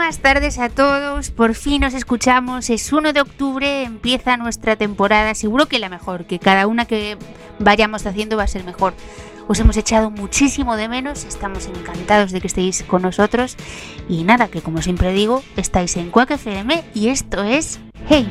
Buenísimas tardes a todos, por fin nos escuchamos, es 1 de octubre, empieza nuestra temporada, seguro que la mejor, que cada una que vayamos haciendo va a ser mejor. Os hemos echado muchísimo de menos, estamos encantados de que estéis con nosotros. Y nada, que como siempre digo, estáis en Quack FM y esto es Hey.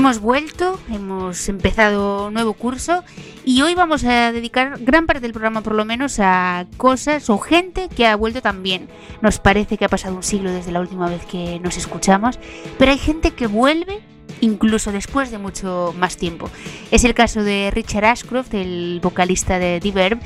Hemos vuelto, hemos empezado nuevo curso y hoy vamos a dedicar gran parte del programa por lo menos a cosas o gente que ha vuelto también. Nos parece que ha pasado un siglo desde la última vez que nos escuchamos, pero hay gente que vuelve incluso después de mucho más tiempo. Es el caso de Richard Ashcroft, el vocalista de The Verb,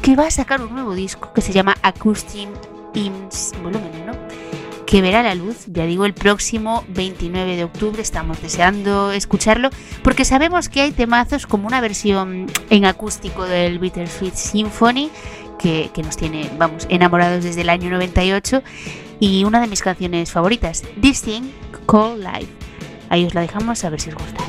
que va a sacar un nuevo disco que se llama Acoustic Hymns Volumen ¿no? Que verá la luz, ya digo, el próximo 29 de octubre. Estamos deseando escucharlo porque sabemos que hay temazos como una versión en acústico del Bittersweet Symphony que, que nos tiene, vamos, enamorados desde el año 98 y una de mis canciones favoritas, This Thing Called Life. Ahí os la dejamos a ver si os gusta.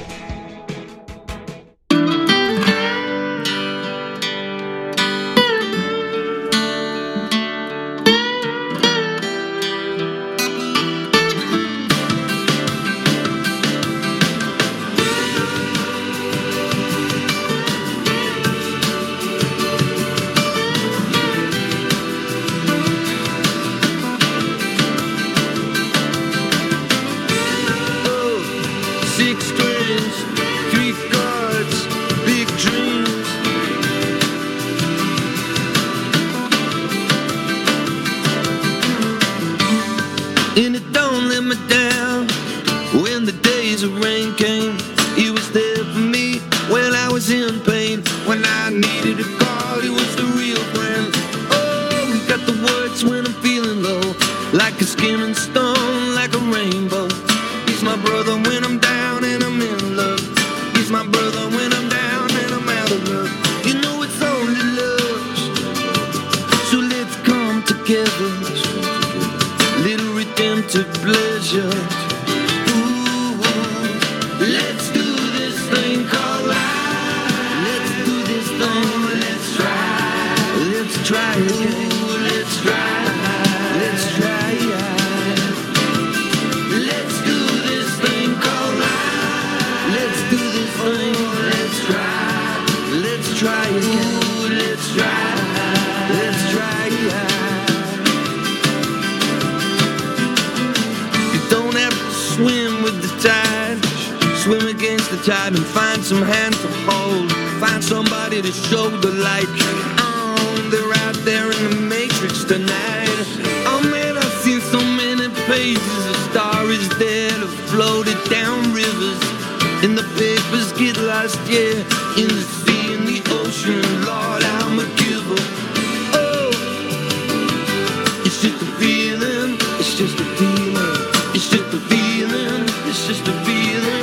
to be the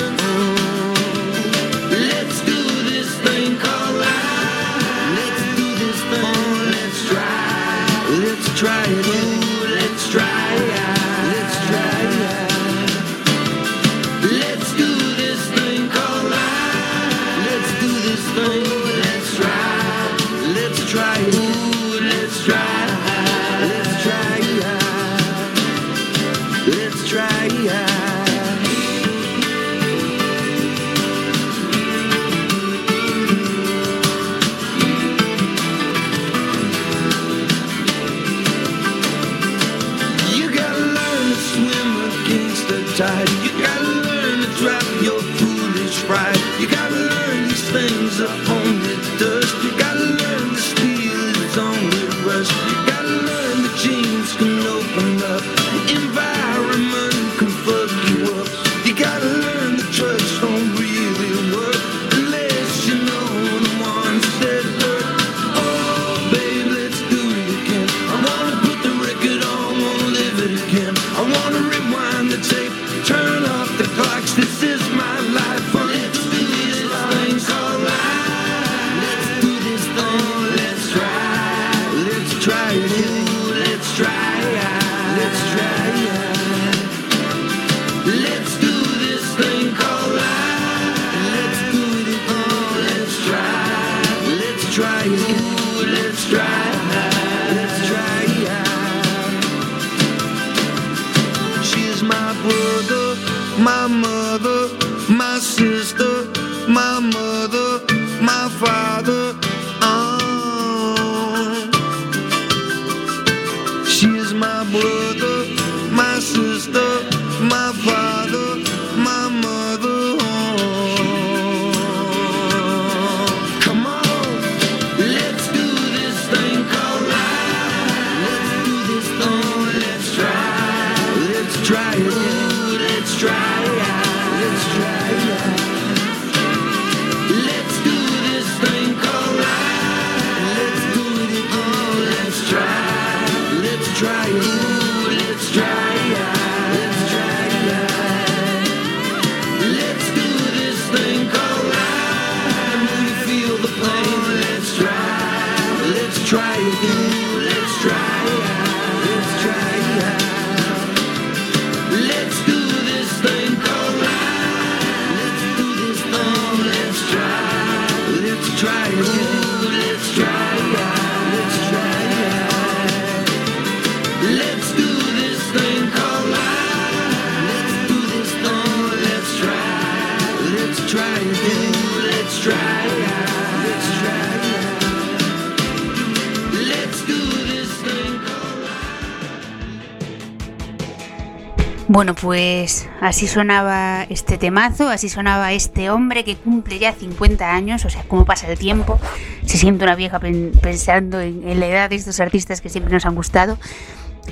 Bueno, pues así sonaba este temazo, así sonaba este hombre que cumple ya 50 años, o sea, cómo pasa el tiempo. Se siente una vieja pen- pensando en, la edad de estos artistas que siempre nos han gustado.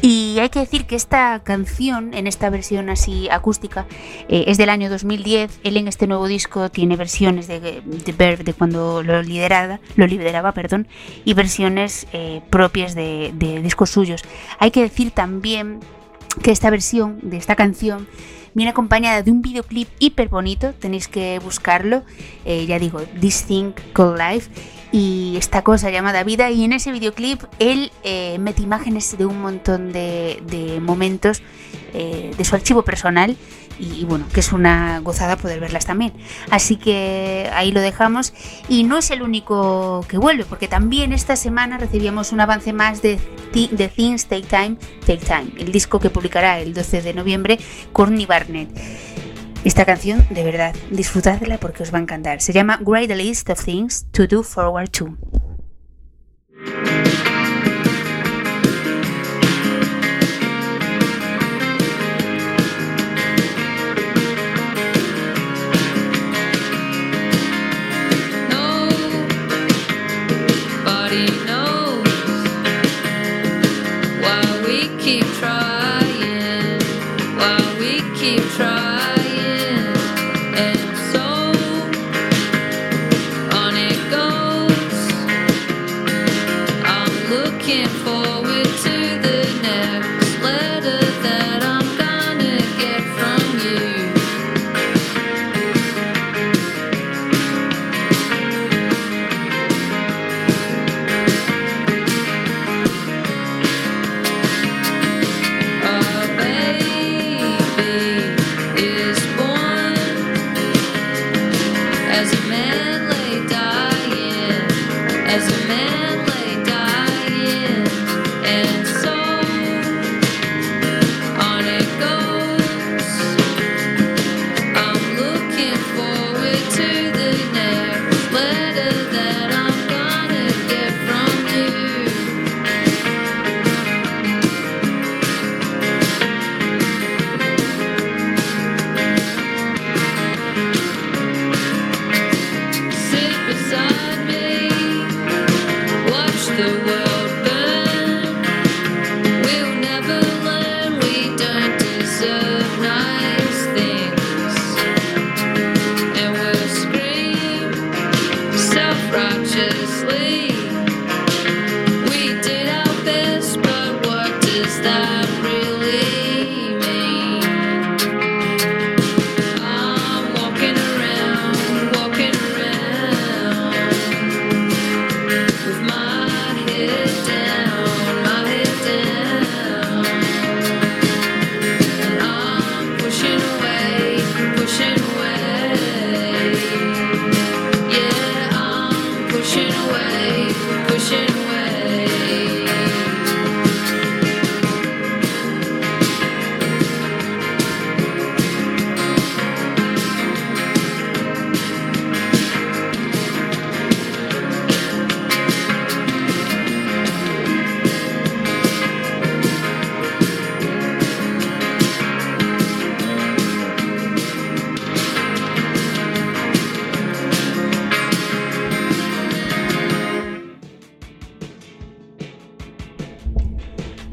Y hay que decir que esta canción, en esta versión así acústica, eh, es del año 2010. Él en este nuevo disco tiene versiones de, de Verve de cuando lo lideraba, lo lideraba perdón, y versiones eh, propias de, de discos suyos. Hay que decir también que esta versión de esta canción viene acompañada de un videoclip hiper bonito, tenéis que buscarlo, eh, ya digo, This Thing Called Life, y esta cosa llamada vida, y en ese videoclip él eh, mete imágenes de un montón de, de momentos eh, de su archivo personal, y, bueno, que es una gozada poder verlas también. Así que ahí lo dejamos, y no es el único que vuelve, porque también esta semana recibíamos un avance más de The Things Take Time, Take Time, el disco que publicará el 12 de noviembre Courtney Barnett. Esta canción, de verdad, disfrutadla porque os va a encantar. Se llama a List of Things to Do Forward To.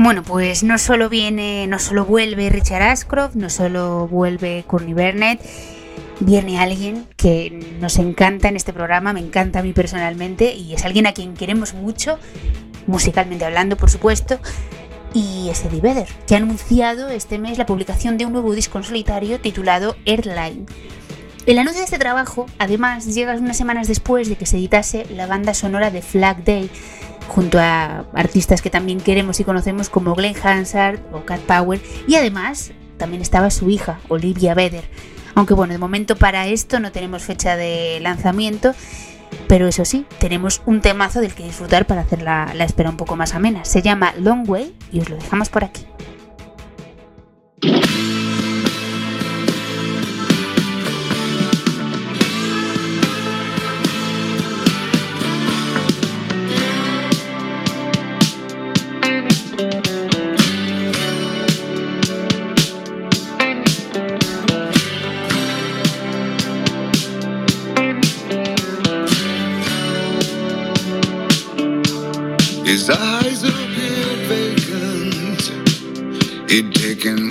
Bueno, pues no solo viene, no solo vuelve Richard Ashcroft, no solo vuelve Courtney Burnett, viene alguien que nos encanta en este programa, me encanta a mí personalmente y es alguien a quien queremos mucho, musicalmente hablando, por supuesto, y es Eddie Vedder, que ha anunciado este mes la publicación de un nuevo disco en solitario titulado Airline. El anuncio de este trabajo, además, llega unas semanas después de que se editase la banda sonora de Flag Day, junto a artistas que también queremos y conocemos como Glenn Hansard o Cat Power, y además también estaba su hija, Olivia Vedder. Aunque bueno, de momento para esto no tenemos fecha de lanzamiento, pero eso sí, tenemos un temazo del que disfrutar para hacer la, la espera un poco más amena. Se llama Long Way y os lo dejamos por aquí. You're taking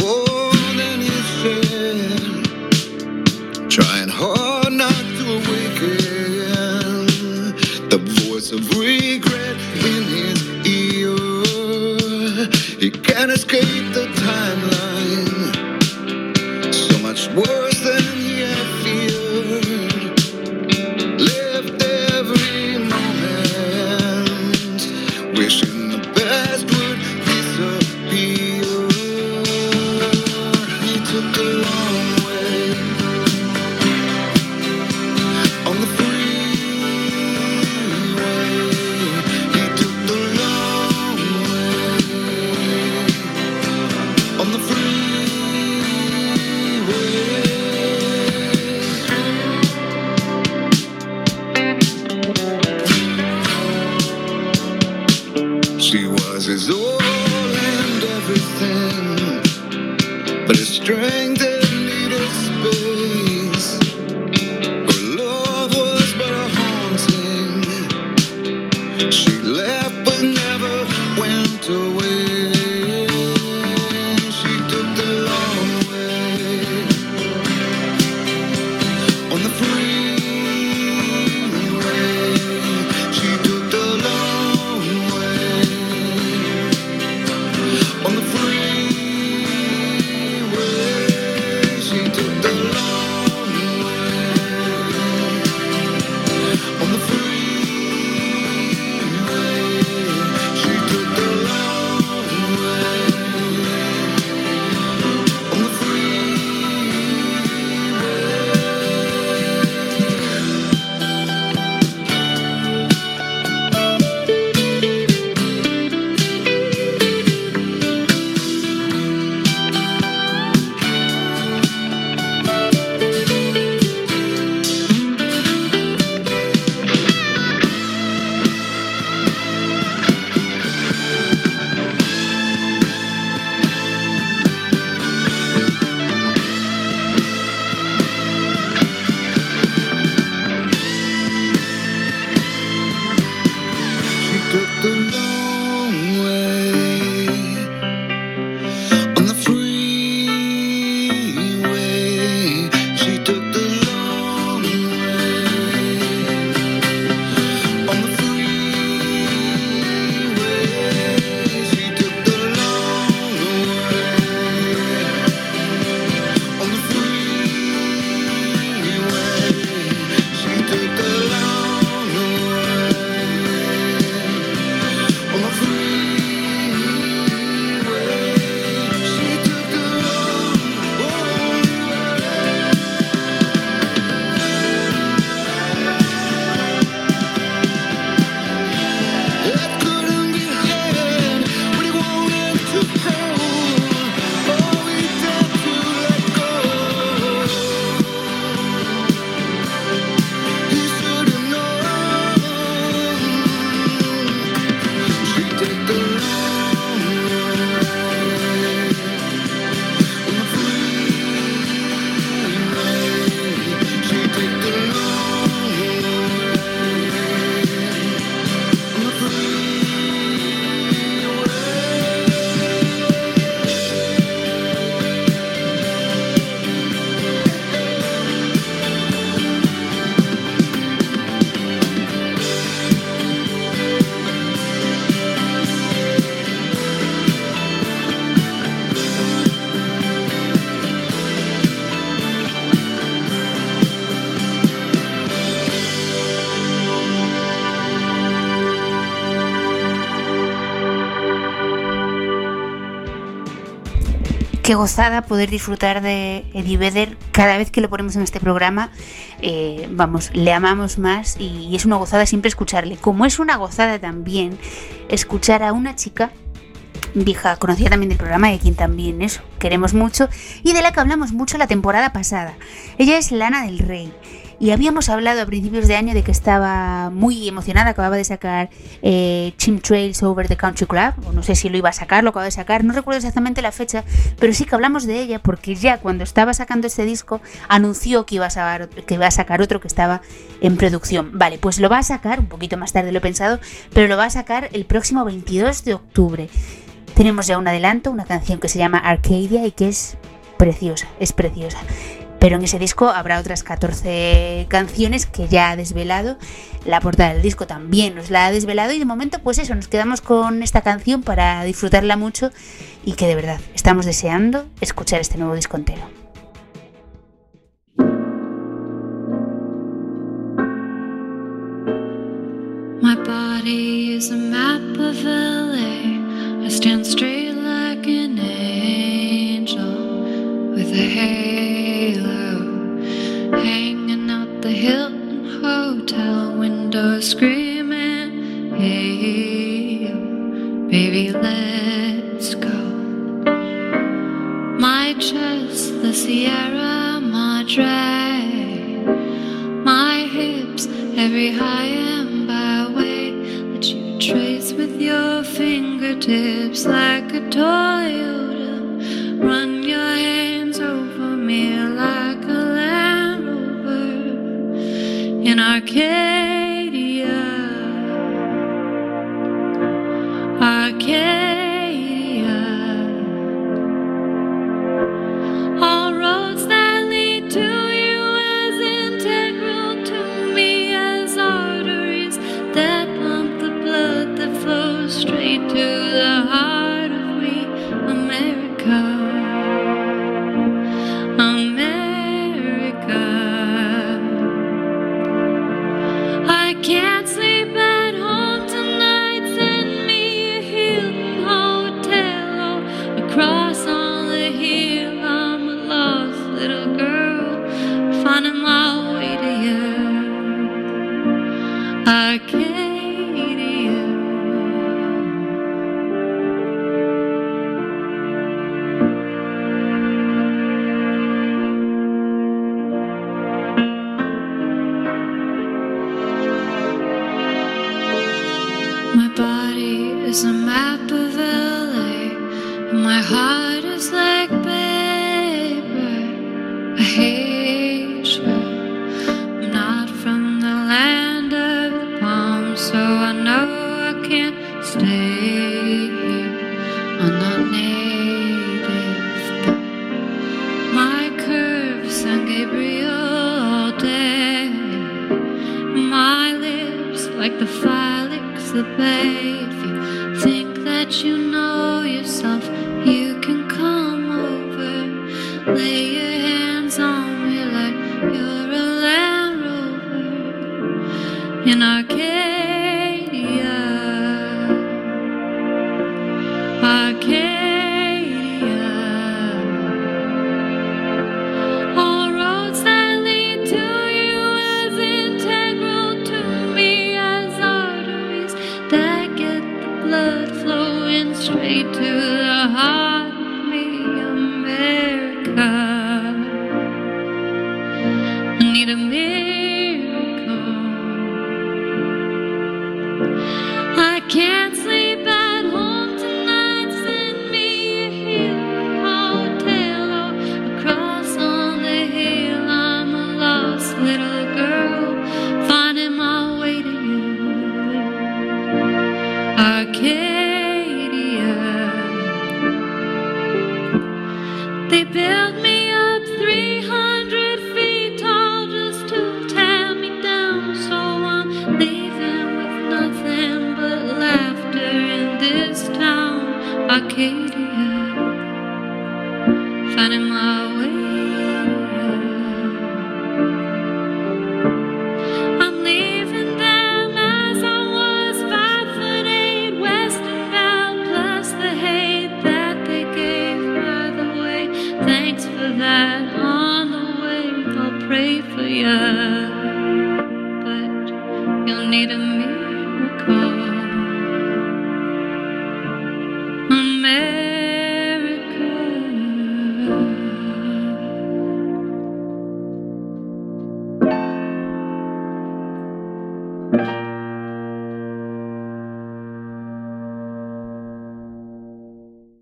qué gozada poder disfrutar de Eddie Vedder cada vez que lo ponemos en este programa. eh, vamos, le amamos más y, y es una gozada siempre escucharle. Como es una gozada también escuchar a una chica vieja conocida también del programa y a quien también eso queremos mucho y de la que hablamos mucho la temporada pasada. Ella es Lana del Rey. Y habíamos hablado a principios de año de que estaba muy emocionada, acababa de sacar eh, Chimtrails Over the Country Club, o no sé si lo iba a sacar, lo acaba de sacar, no recuerdo exactamente la fecha, pero sí que hablamos de ella porque ya cuando estaba sacando este disco anunció que iba a sacar, que iba a sacar otro que estaba en producción. Vale, pues lo va a sacar, un poquito más tarde lo he pensado, pero lo va a sacar el próximo 22 de octubre. Tenemos ya un adelanto, una canción que se llama Arcadia y que es preciosa, es preciosa. Pero en ese disco habrá otras 14 canciones que ya ha desvelado. La portada del disco también nos la ha desvelado y de momento pues eso, nos quedamos con esta canción para disfrutarla mucho y que de verdad estamos deseando escuchar este nuevo disco entero. My body is a map of LA. I stand straight like an hanging out the Hilton Hotel window, screaming, Hey, baby, let's go. My chest, the Sierra Madre my hips, every high and byway that you trace with your fingertips like a Toyota. In Arcadia. Like the phylix the babe. If you think that you know yourself, me.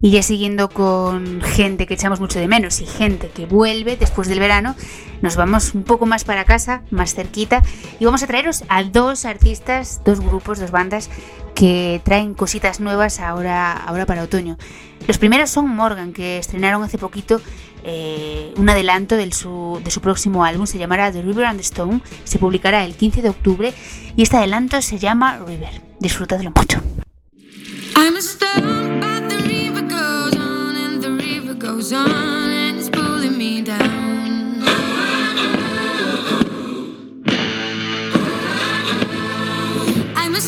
y ya siguiendo con gente que echamos mucho de menos y gente que vuelve después del verano, nos vamos un poco más para casa, más cerquita, y vamos a traeros a dos artistas, dos grupos, dos bandas que traen cositas nuevas ahora, ahora para otoño. Los primeros son Morgan, que estrenaron hace poquito eh, un adelanto del su, de su próximo álbum, se llamará The River and the Stone, se publicará el 15 de octubre y este adelanto se llama River. Disfrutadlo mucho. I'm a goes on and it's pulling me down. I'm a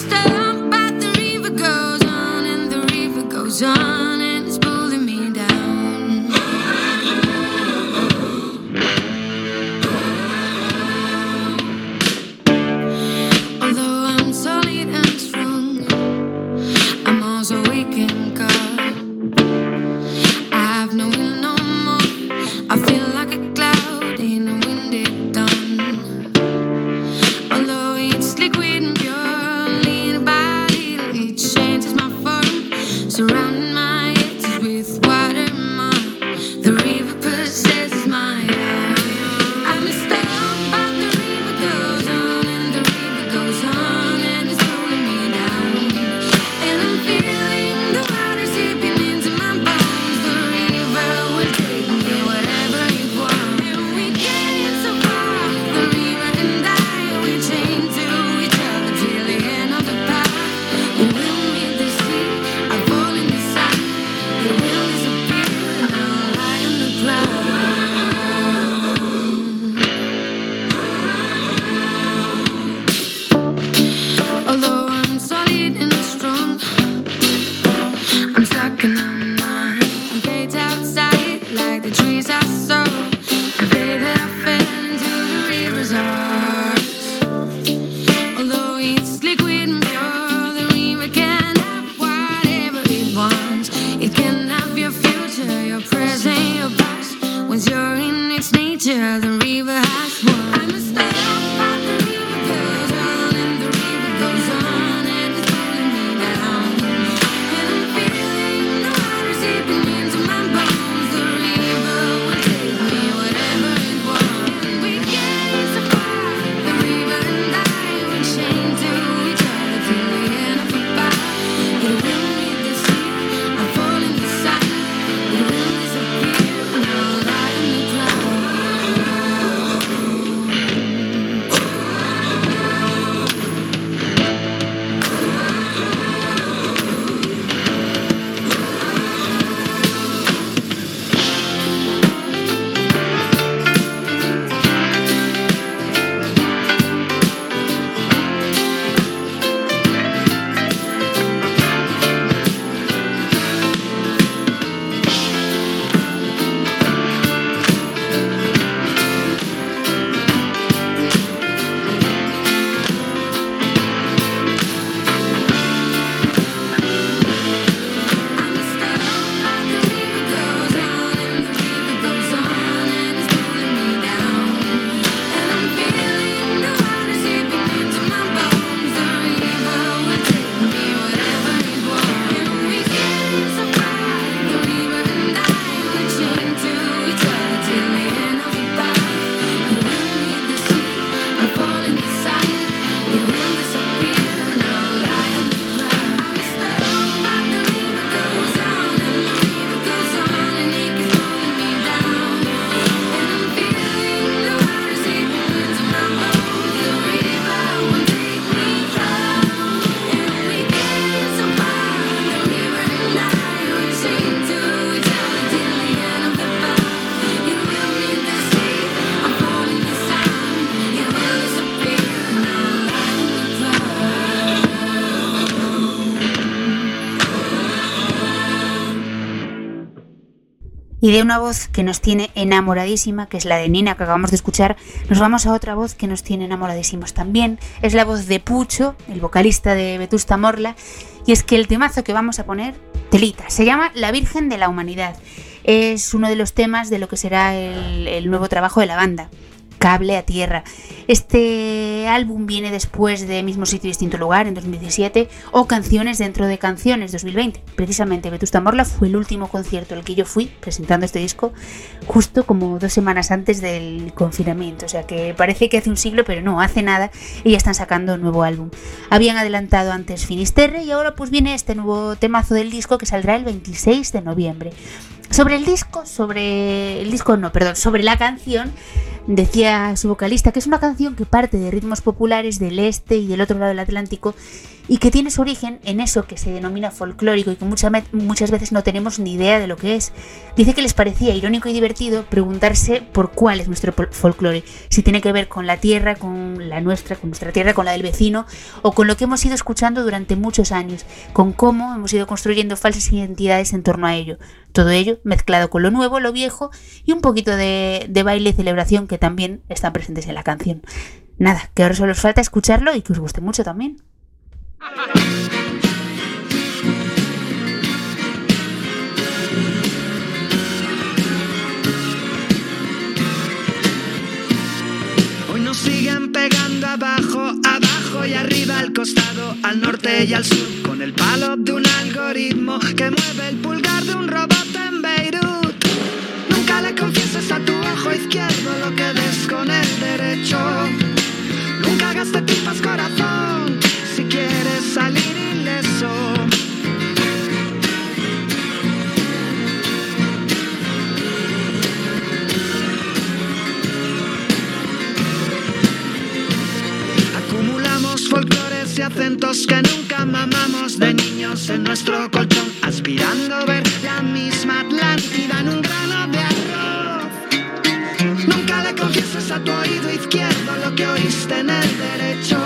but the river goes on and the river goes on. Y de una voz que nos tiene enamoradísima, que es la de Nina que acabamos de escuchar, nos vamos a otra voz que nos tiene enamoradísimos también. Es la voz de Pucho, el vocalista de Vetusta Morla. Y es que el temazo que vamos a poner, telita, se llama La Virgen de la Humanidad. Es uno de los temas de lo que será el, el nuevo trabajo de la banda. Cable a Tierra. Este álbum viene después de Mismo Sitio Distinto Lugar en 2017 o Canciones dentro de Canciones 2020. Precisamente Vetusta Morla fue el último concierto al que yo fui presentando este disco justo como dos semanas antes del confinamiento. O sea que parece que hace un siglo, pero no, hace nada y ya están sacando un nuevo álbum. Habían adelantado antes Finisterre y ahora pues viene este nuevo temazo del disco que saldrá el 26 de noviembre. Sobre el disco, sobre el disco no, perdón, sobre la canción, decía su vocalista que es una canción que parte de ritmos populares del este y del otro lado del Atlántico y que tiene su origen en eso que se denomina folclórico y que muchas, muchas veces no tenemos ni idea de lo que es. Dice que les parecía irónico y divertido preguntarse por cuál es nuestro folclore, si tiene que ver con la tierra, con la nuestra, con nuestra tierra, con la del vecino o con lo que hemos ido escuchando durante muchos años, con cómo hemos ido construyendo falsas identidades en torno a ello. Todo ello mezclado con lo nuevo, lo viejo y un poquito de, de baile y celebración que también están presentes en la canción. Nada, que ahora solo os falta escucharlo y que os guste mucho también. Hoy nos siguen pegando abajo, abajo y arriba, al costado, al norte y al sur, con el palo de un algoritmo que mueve el pulgar de un robot en Beirut. Nunca le confieses a tu ojo izquierdo lo que ves con el derecho. Nunca hagas de tripas corazón y acentos que nunca mamamos de niños en nuestro colchón, aspirando a ver la misma Atlántida en un grano de arroz. Nunca le confieses a tu oído izquierdo lo que oíste en el derecho.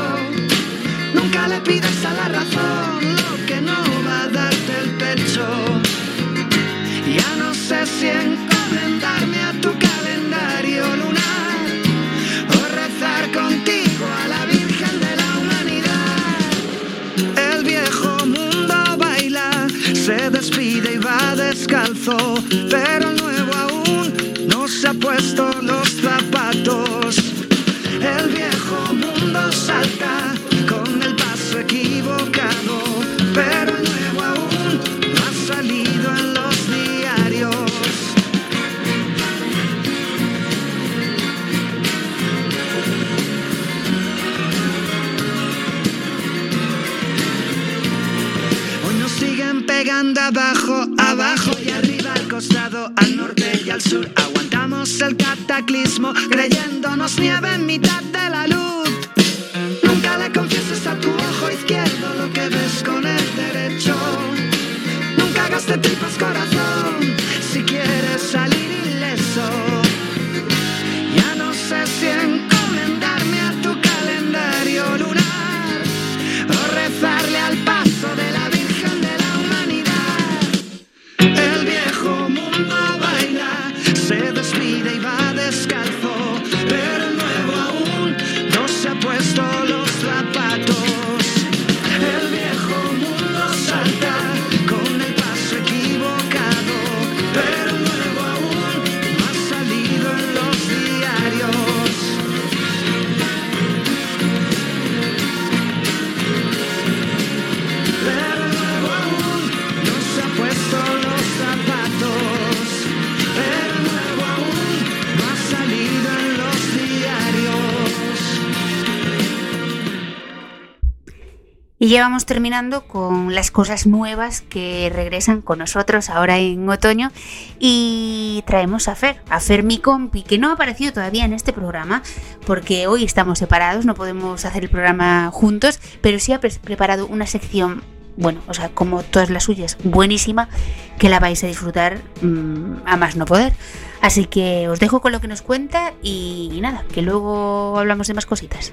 Pero nuevo aún no se ha puesto los zapatos. El viejo mundo salta con el paso equivocado, pero el nuevo aún no ha salido en los diarios. Hoy nos siguen pegando abajo Aguantamos el cataclismo, creyéndonos nieve en mitad Y ya vamos terminando con las cosas nuevas que regresan con nosotros ahora en otoño y traemos a Fer, a Fer mi compi, que no ha aparecido todavía en este programa porque hoy estamos separados, no podemos hacer el programa juntos, pero sí ha pre- preparado una sección, bueno, o sea, como todas las suyas, buenísima, que la vais a disfrutar mm, a más no poder. Así que os dejo con lo que nos cuenta y nada, que luego hablamos de más cositas.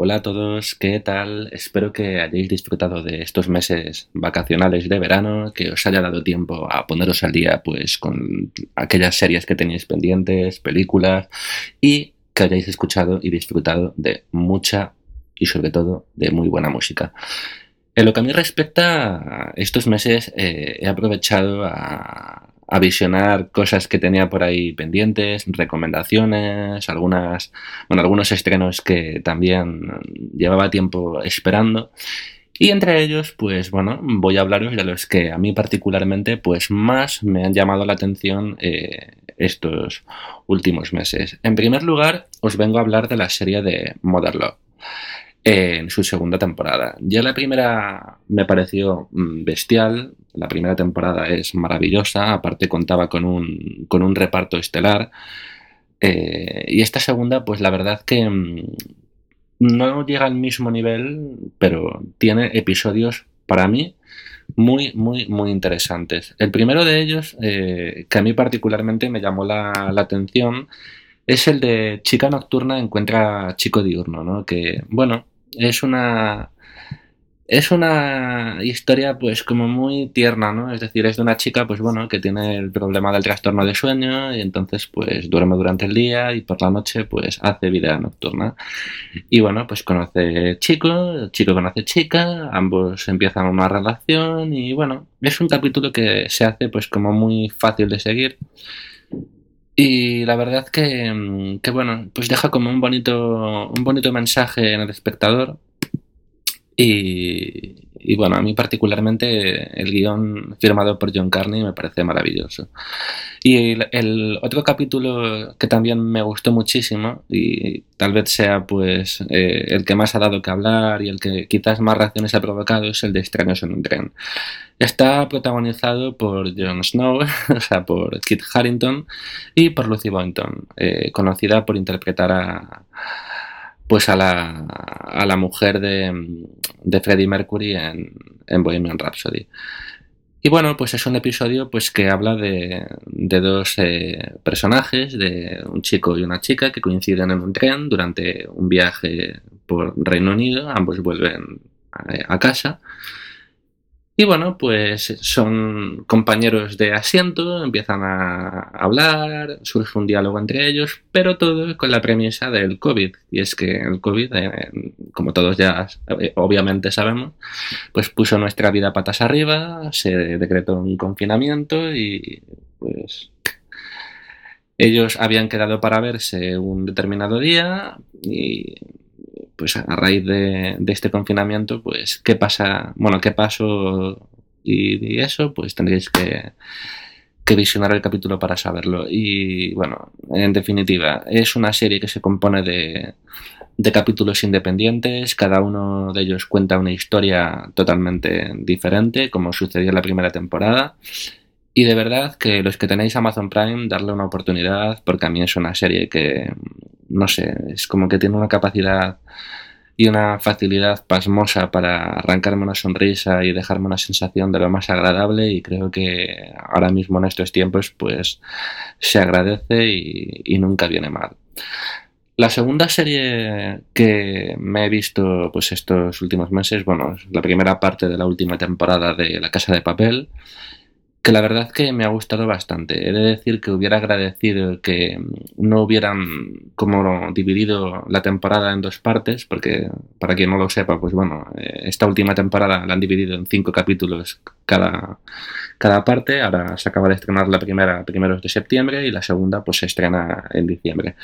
Hola a todos, ¿qué tal? Espero que hayáis disfrutado de estos meses vacacionales de verano, que os haya dado tiempo a poneros al día pues con aquellas series que tenéis pendientes, películas y que hayáis escuchado y disfrutado de mucha y sobre todo de muy buena música. En lo que a mí respecta, estos meses eh, he aprovechado a, a visionar cosas que tenía por ahí pendientes, recomendaciones, algunas, bueno, algunos estrenos que también llevaba tiempo esperando. Y entre ellos, pues bueno, voy a hablaros de los que a mí particularmente, pues más me han llamado la atención eh, estos últimos meses. En primer lugar, os vengo a hablar de la serie de Modern Love en su segunda temporada. Ya la primera me pareció mm, bestial, la primera temporada es maravillosa, aparte contaba con un, con un reparto estelar. Eh, y esta segunda, pues la verdad que mm, no llega al mismo nivel, pero tiene episodios para mí muy, muy, muy interesantes. El primero de ellos, eh, que a mí particularmente me llamó la, la atención, es el de Chica Nocturna encuentra Chico Diurno, ¿no? Que, bueno, es una es una historia pues como muy tierna, ¿no? Es decir, es de una chica pues bueno que tiene el problema del trastorno de sueño y entonces pues duerme durante el día y por la noche pues hace vida nocturna. Y bueno, pues conoce chico, chico conoce chica, ambos empiezan una relación y bueno, es un capítulo que se hace pues como muy fácil de seguir. Y la verdad que, mm, que, bueno, pues deja como un bonito, un bonito mensaje en el espectador. Y, y bueno, a mí particularmente el guion firmado por John Carney me parece maravilloso. Y el, el otro capítulo que también me gustó muchísimo y tal vez sea pues eh, el que más ha dado que hablar y el que quizás más reacciones ha provocado es el de Extraños en un tren. Está protagonizado por Jon Snow, o sea, por Kit Harrington y por Lucy Boynton, eh, conocida por interpretar a pues a la, a la mujer de, de Freddie Mercury en, en Bohemian Rhapsody. Y bueno, pues es un episodio pues que habla de, de dos eh, personajes, de un chico y una chica que coinciden en un tren durante un viaje por Reino Unido, ambos vuelven a, a casa. Y bueno, pues son compañeros de asiento, empiezan a hablar, surge un diálogo entre ellos, pero todo con la premisa del COVID. Y es que el COVID, eh, como todos ya eh, obviamente sabemos, pues puso nuestra vida patas arriba, se decretó un confinamiento y pues ellos habían quedado para verse un determinado día y pues a raíz de, este confinamiento, pues qué pasa, bueno, qué pasó y, y eso, pues tendréis que, que, visionar el capítulo para saberlo. Y bueno, en definitiva, es una serie que se compone de, de capítulos independientes, cada uno de ellos cuenta una historia totalmente diferente, como sucedió en la primera temporada. Y de verdad que los que tenéis Amazon Prime, darle una oportunidad, porque a mí es una serie que, no sé, es como que tiene una capacidad y una facilidad pasmosa para arrancarme una sonrisa y dejarme una sensación de lo más agradable y creo que ahora mismo en estos tiempos pues se agradece y, nunca viene mal. La segunda serie que me he visto pues estos últimos meses, bueno, la primera parte de la última temporada de La Casa de Papel, que la verdad que me ha gustado bastante. He de decir que hubiera agradecido que no hubieran como dividido la temporada en dos partes, porque para quien no lo sepa, pues bueno, esta última temporada la han dividido en cinco capítulos cada, cada parte. Ahora se acaba de estrenar la primera primeros de septiembre y la segunda pues se estrena en diciembre.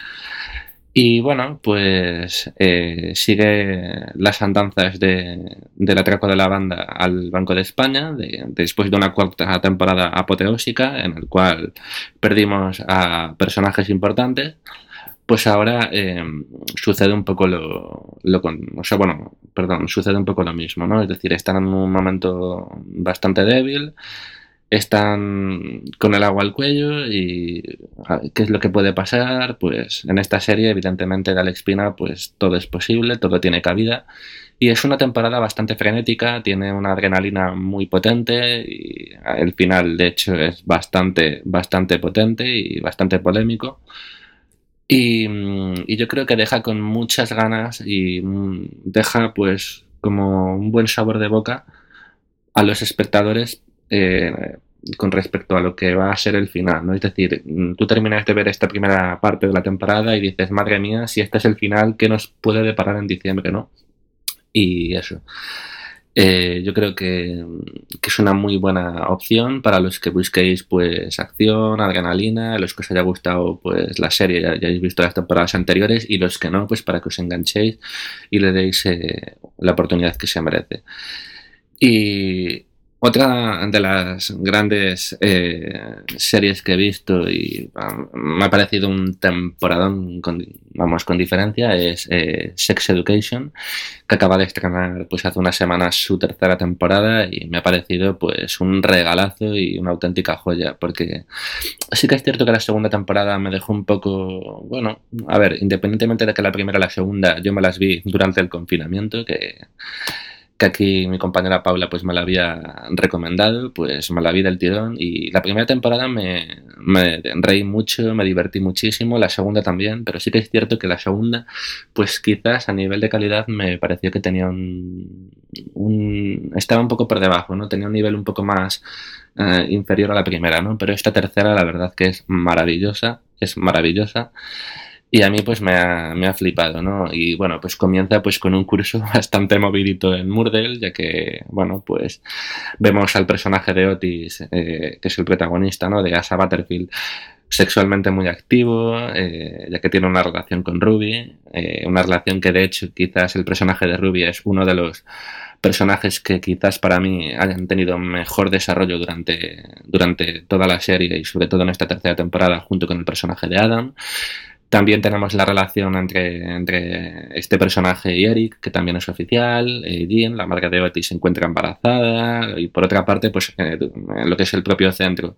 Y bueno, pues eh, sigue las andanzas de, del atraco de la banda al Banco de España, de, después de una cuarta temporada apoteósica en el cual perdimos a personajes importantes, pues ahora eh, sucede un poco lo, o sea, bueno, perdón, sucede un poco lo mismo, ¿no? Es decir, están en un momento bastante débil, están con el agua al cuello y qué es lo que puede pasar pues en esta serie evidentemente de Alex Pina pues todo es posible todo tiene cabida. Y es una temporada bastante frenética tiene una adrenalina muy potente y el final de hecho es bastante bastante potente y bastante polémico. Y, mm, y yo creo que deja con muchas ganas y mm, deja pues como un buen sabor de boca a los espectadores eh, con respecto a lo que va a ser el final, ¿no? Es decir, mm, tú terminas de ver esta primera parte de la temporada y dices, madre mía, si este es el final, ¿qué nos puede deparar en diciembre, no? Y eso. Eh, yo creo que, que es una muy buena opción para los que busquéis pues acción, adrenalina, los que os haya gustado pues la serie, ya, ya habéis visto las temporadas anteriores y los que no, pues para que os enganchéis y le deis eh, la oportunidad que se merece. Y otra de las grandes eh, series que he visto y um, me ha parecido un temporadón, con, vamos, con diferencia, es eh, Sex Education, que acaba de estrenar pues hace unas semanas su tercera temporada y me ha parecido pues un regalazo y una auténtica joya, porque sí que es cierto que la segunda temporada me dejó un poco, bueno, a ver, independientemente de que la primera y la segunda yo me las vi durante el confinamiento, que que aquí mi compañera Paula pues me la había recomendado, pues me la vi del tirón y la primera temporada me, reí mucho, me divertí muchísimo, la segunda también, pero sí que es cierto que la segunda pues quizás a nivel de calidad me pareció que tenía un, un estaba un poco por debajo, ¿no? Tenía un nivel un poco más eh, inferior a la primera, ¿no? Pero esta tercera la verdad que es maravillosa, es maravillosa. Y a mí pues me ha, me ha flipado, ¿no? Y bueno, pues comienza pues con un curso bastante movidito en Murdel, ya que, bueno, pues vemos al personaje de Otis, eh, que es el protagonista, ¿no? De Asa Butterfield, sexualmente muy activo, eh, ya que tiene una relación con Ruby, eh, una relación que de hecho quizás el personaje de Ruby es uno de los personajes que quizás para mí hayan tenido mejor desarrollo durante, durante toda la serie y sobre todo en esta tercera temporada junto con el personaje de Adam. También tenemos la relación entre, entre este personaje y Eric, que también es oficial. Eh, la marca de Otis, se encuentra embarazada. Y por otra parte, pues eh, en lo que es el propio centro,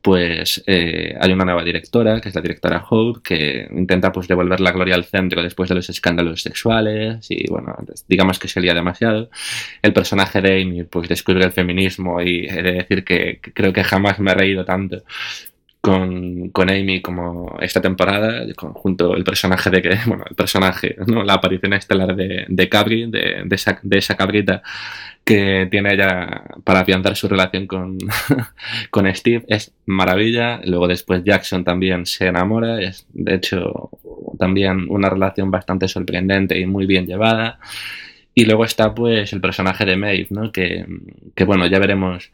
pues eh, hay una nueva directora, que es la directora Hope, que intenta pues devolver la gloria al centro después de los escándalos sexuales. Y bueno, digamos que se lía demasiado. El personaje de Amy, pues descubre el feminismo y he de decir que creo que jamás me he reído tanto con, con Amy como esta temporada, junto el personaje de que, bueno, el personaje, ¿no? la aparición estelar de, de Cabri, de, de, esa, de esa cabrita que tiene ella para afianzar su relación con, con Steve, es maravilla. Luego después Jackson también se enamora, es de hecho también una relación bastante sorprendente y muy bien llevada. Y luego está pues el personaje de Maeve, ¿no? Que, que bueno, ya veremos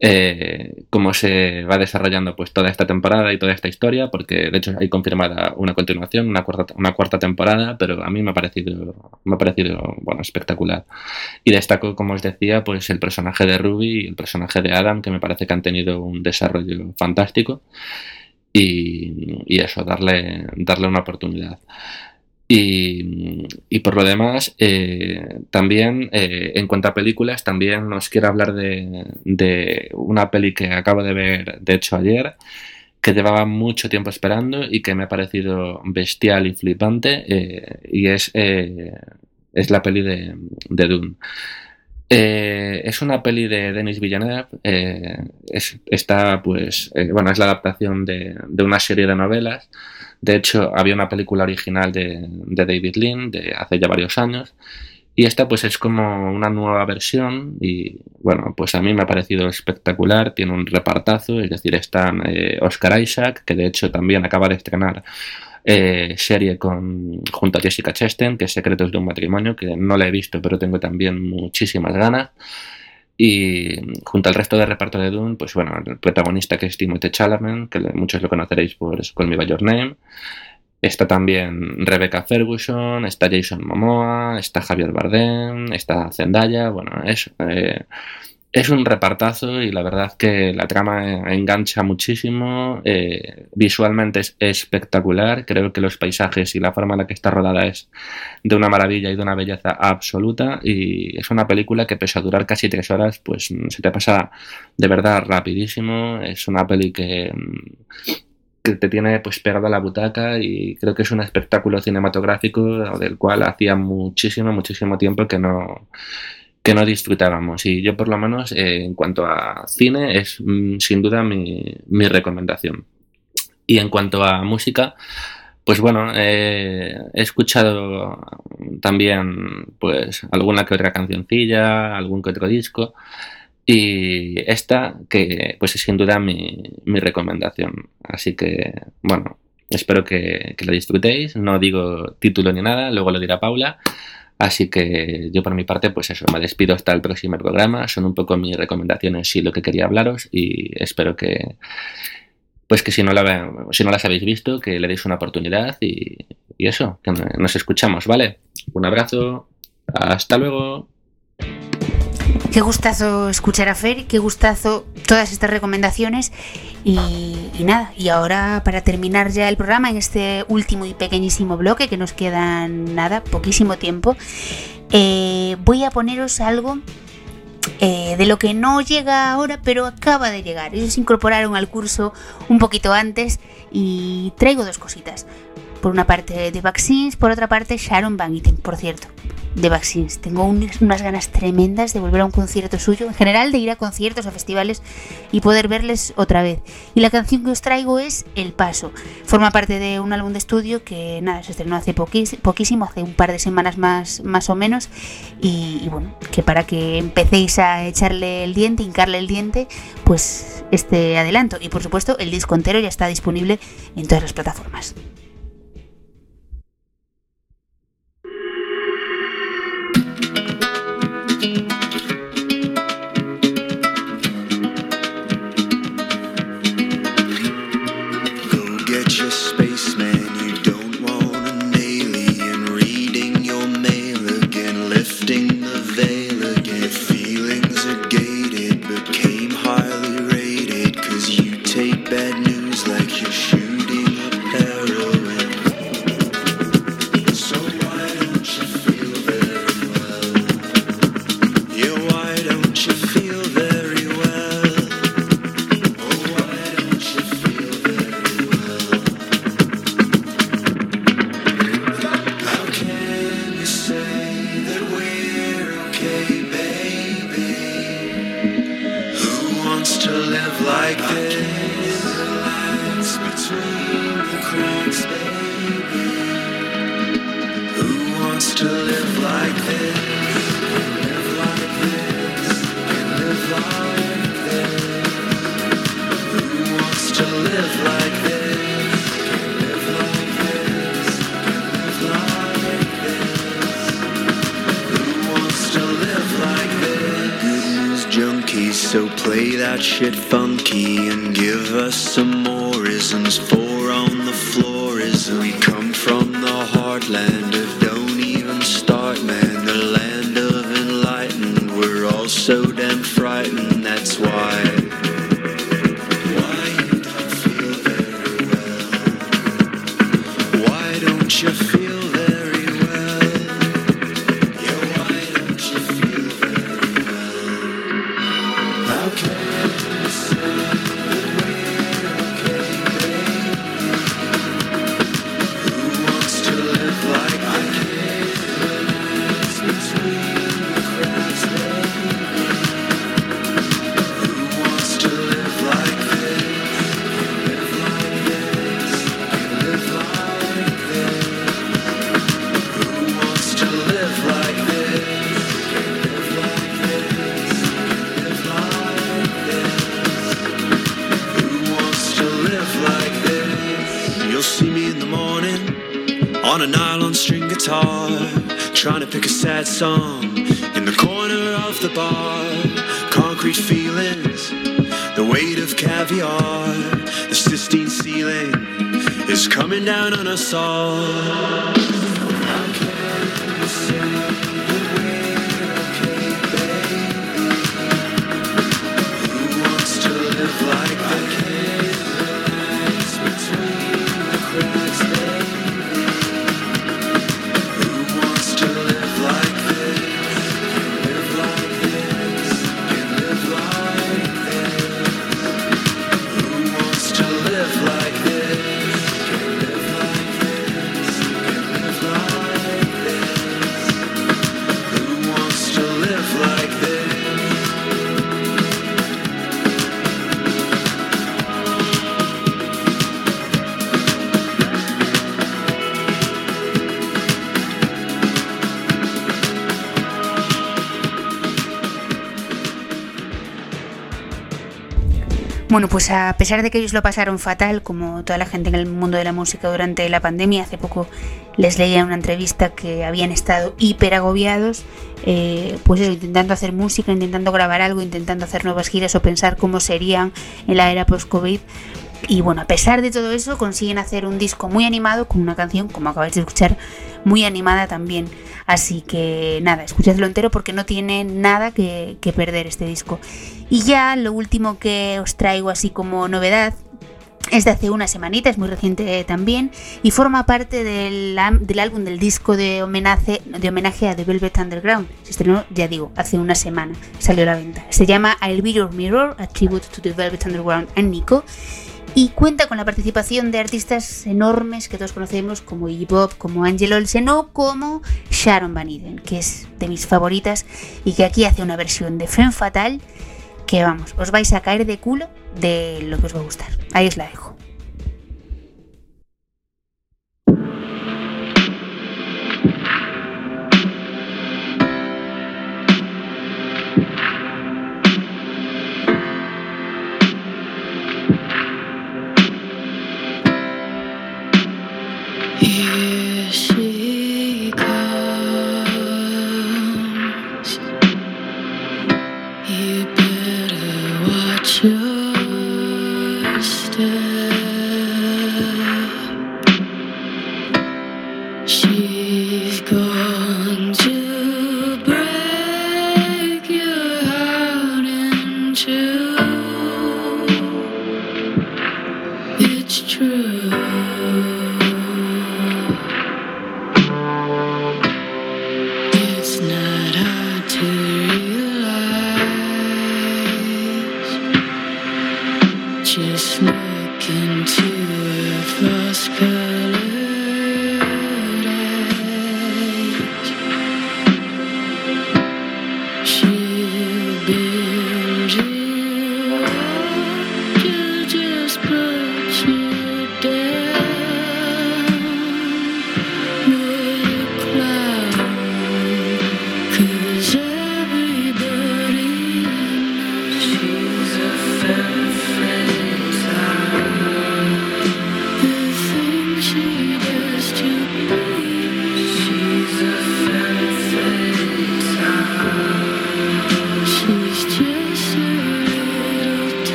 eh, cómo se va desarrollando pues toda esta temporada y toda esta historia, porque de hecho hay confirmada una continuación, una cuarta, una cuarta temporada, pero a mí me ha parecido, me ha parecido bueno, espectacular. Y destaco, como os decía, pues el personaje de Ruby y el personaje de Adam, que me parece que han tenido un desarrollo fantástico. Y, y eso, darle, darle una oportunidad. Y, por lo demás, eh, también eh, en cuanto a películas, también os quiero hablar de, de, una peli que acabo de ver, de hecho, ayer, que llevaba mucho tiempo esperando y que me ha parecido bestial y flipante, eh, y es, es la peli de, de Dune. Eh, es una peli de Denis Villeneuve. Eh, es, está, pues, eh, bueno, es la adaptación de, una serie de novelas. De hecho, había una película original de, David Lean de hace ya varios años. Y esta, pues, es como una nueva versión. Y bueno, pues a mí me ha parecido espectacular. Tiene un repartazo, es decir, están Oscar Isaac, que de hecho también acaba de estrenar eh, serie con, junto a Jessica Chastain, que es Secretos de un matrimonio, que no la he visto, pero tengo también muchísimas ganas. Y junto al resto del reparto de Dune, pues bueno, el protagonista que es Timothée Chalamet, que muchos lo conoceréis por Call Me By Your Name. Está también Rebecca Ferguson, está Jason Momoa, está Javier Bardem, está Zendaya, bueno, es... Eh, es un repartazo y la verdad que la trama engancha muchísimo, eh, visualmente es espectacular, creo que los paisajes y la forma en la que está rodada es de una maravilla y de una belleza absoluta. Y es una película que pese a durar casi tres horas pues se te pasa de verdad rapidísimo, es una peli que que te tiene pues pegado a la butaca y creo que es un espectáculo cinematográfico del cual hacía muchísimo, muchísimo tiempo que no que no disfrutábamos. Y yo por lo menos eh, en cuanto a cine es mm, sin duda mi, mi, recomendación. Y en cuanto a música, Pues bueno, eh, he escuchado también pues alguna que otra cancioncilla, algún que otro disco y esta que pues es sin duda mi, mi recomendación. Así que bueno, espero que, que lo disfrutéis. No digo título ni nada, luego lo dirá Paula. Así que yo por mi parte, pues eso, me despido hasta el próximo programa. Son un poco mis recomendaciones y lo que quería hablaros y espero que, pues que si no, la, si no las habéis visto, que le deis una oportunidad y, y eso, que nos escuchamos, ¿vale? Un abrazo, hasta luego. Qué gustazo escuchar a Fer, qué gustazo todas estas recomendaciones y, nada, y ahora para terminar ya el programa en este último y pequeñísimo bloque que nos quedan nada, poquísimo tiempo, eh, voy a poneros algo eh, de lo que no llega ahora pero acaba de llegar. Ellos incorporaron al curso un poquito antes y traigo dos cositas. Por una parte de Vaccines, por otra parte Sharon Van Etten, por cierto de Vaccines. Tengo un, unas ganas tremendas de volver a un concierto suyo, en general de ir a conciertos, a festivales y poder verles otra vez. Y la canción que os traigo es El Paso. Forma parte de un álbum de estudio que nada, se estrenó hace poquís, poquísimo, hace un par de semanas más, más o menos. Y, y, bueno, que para que empecéis a echarle el diente, hincarle el diente, pues este adelanto. Y por supuesto, el disco entero ya está disponible en todas las plataformas. Song in the corner of the bar. Concrete feelings, the weight of caviar, the Sistine ceiling is coming down on us all. Bueno, pues a pesar de que ellos lo pasaron fatal, como toda la gente en el mundo de la música durante la pandemia, hace poco les leía en una entrevista que habían estado hiper agobiados, eh, pues intentando hacer música, intentando grabar algo, intentando hacer nuevas giras o pensar cómo serían en la era post-COVID. Y bueno, a pesar de todo eso, consiguen hacer un disco muy animado con una canción, como acabáis de escuchar, muy animada también. Así que nada, escuchadlo entero porque no tiene nada que, perder este disco. Y ya lo último que os traigo así como novedad es de hace una semanita, es muy reciente también, y forma parte del, del álbum del disco de homenaje, de homenaje a The Velvet Underground. Se estrenó, ya digo, hace una semana, salió a la venta. Se llama I'll Be Your Mirror, a tribute to The Velvet Underground and Nico, y cuenta con la participación de artistas enormes que todos conocemos, como Iggy Pop, como Angel Olsen o como Sharon Van Eden, que es de mis favoritas y que aquí hace una versión de Femme Fatal que vamos, os vais a caer de culo de lo que os va a gustar. Ahí os la dejo. Thank you.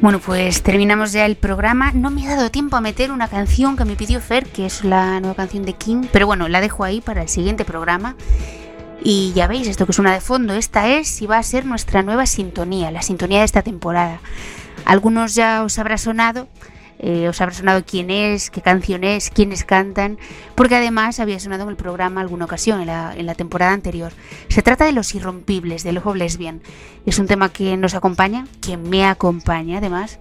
Bueno, pues terminamos ya el programa. No me ha dado tiempo a meter una canción que me pidió Fer, que es la nueva canción de King, pero bueno, la dejo ahí para el siguiente programa. Y ya veis, esto que suena de fondo, esta es y va a ser nuestra nueva sintonía, la sintonía de esta temporada. Algunos ya os habrá sonado, eh, os habrá sonado quién es, qué canción es, quiénes cantan, porque además había sonado en el programa alguna ocasión, en la, en la temporada anterior. Se trata de Los Irrompibles, de Love Lesbian. Es un tema que nos acompaña, que me acompaña además,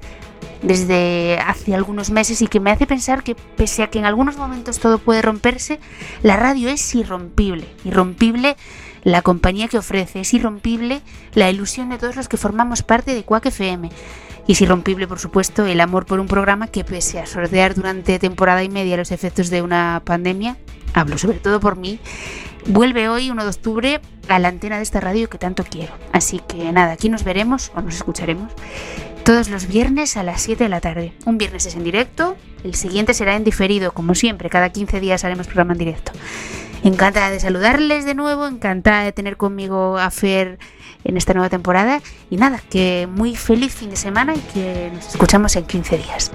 desde hace algunos meses y que me hace pensar que pese a que en algunos momentos todo puede romperse, la radio es irrompible, irrompible la compañía que ofrece, es irrompible la ilusión de todos los que formamos parte de Quack FM. Es irrompible, por supuesto, el amor por un programa que pese a sortear durante temporada y media los efectos de una pandemia, hablo sobre todo por mí, vuelve hoy, 1 de octubre, a la antena de esta radio que tanto quiero. Así que nada, aquí nos veremos o nos escucharemos todos los viernes a las 7 de la tarde. Un viernes es en directo, el siguiente será en diferido, como siempre, cada 15 días haremos programa en directo. Encantada de saludarles de nuevo, encantada de tener conmigo a Fer en esta nueva temporada y nada, que muy feliz fin de semana y que nos escuchamos en 15 días.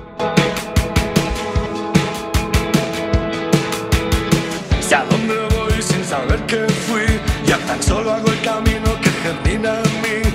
Sé a dónde voy sin saber que fui Ya tan solo hago el camino que germina en mí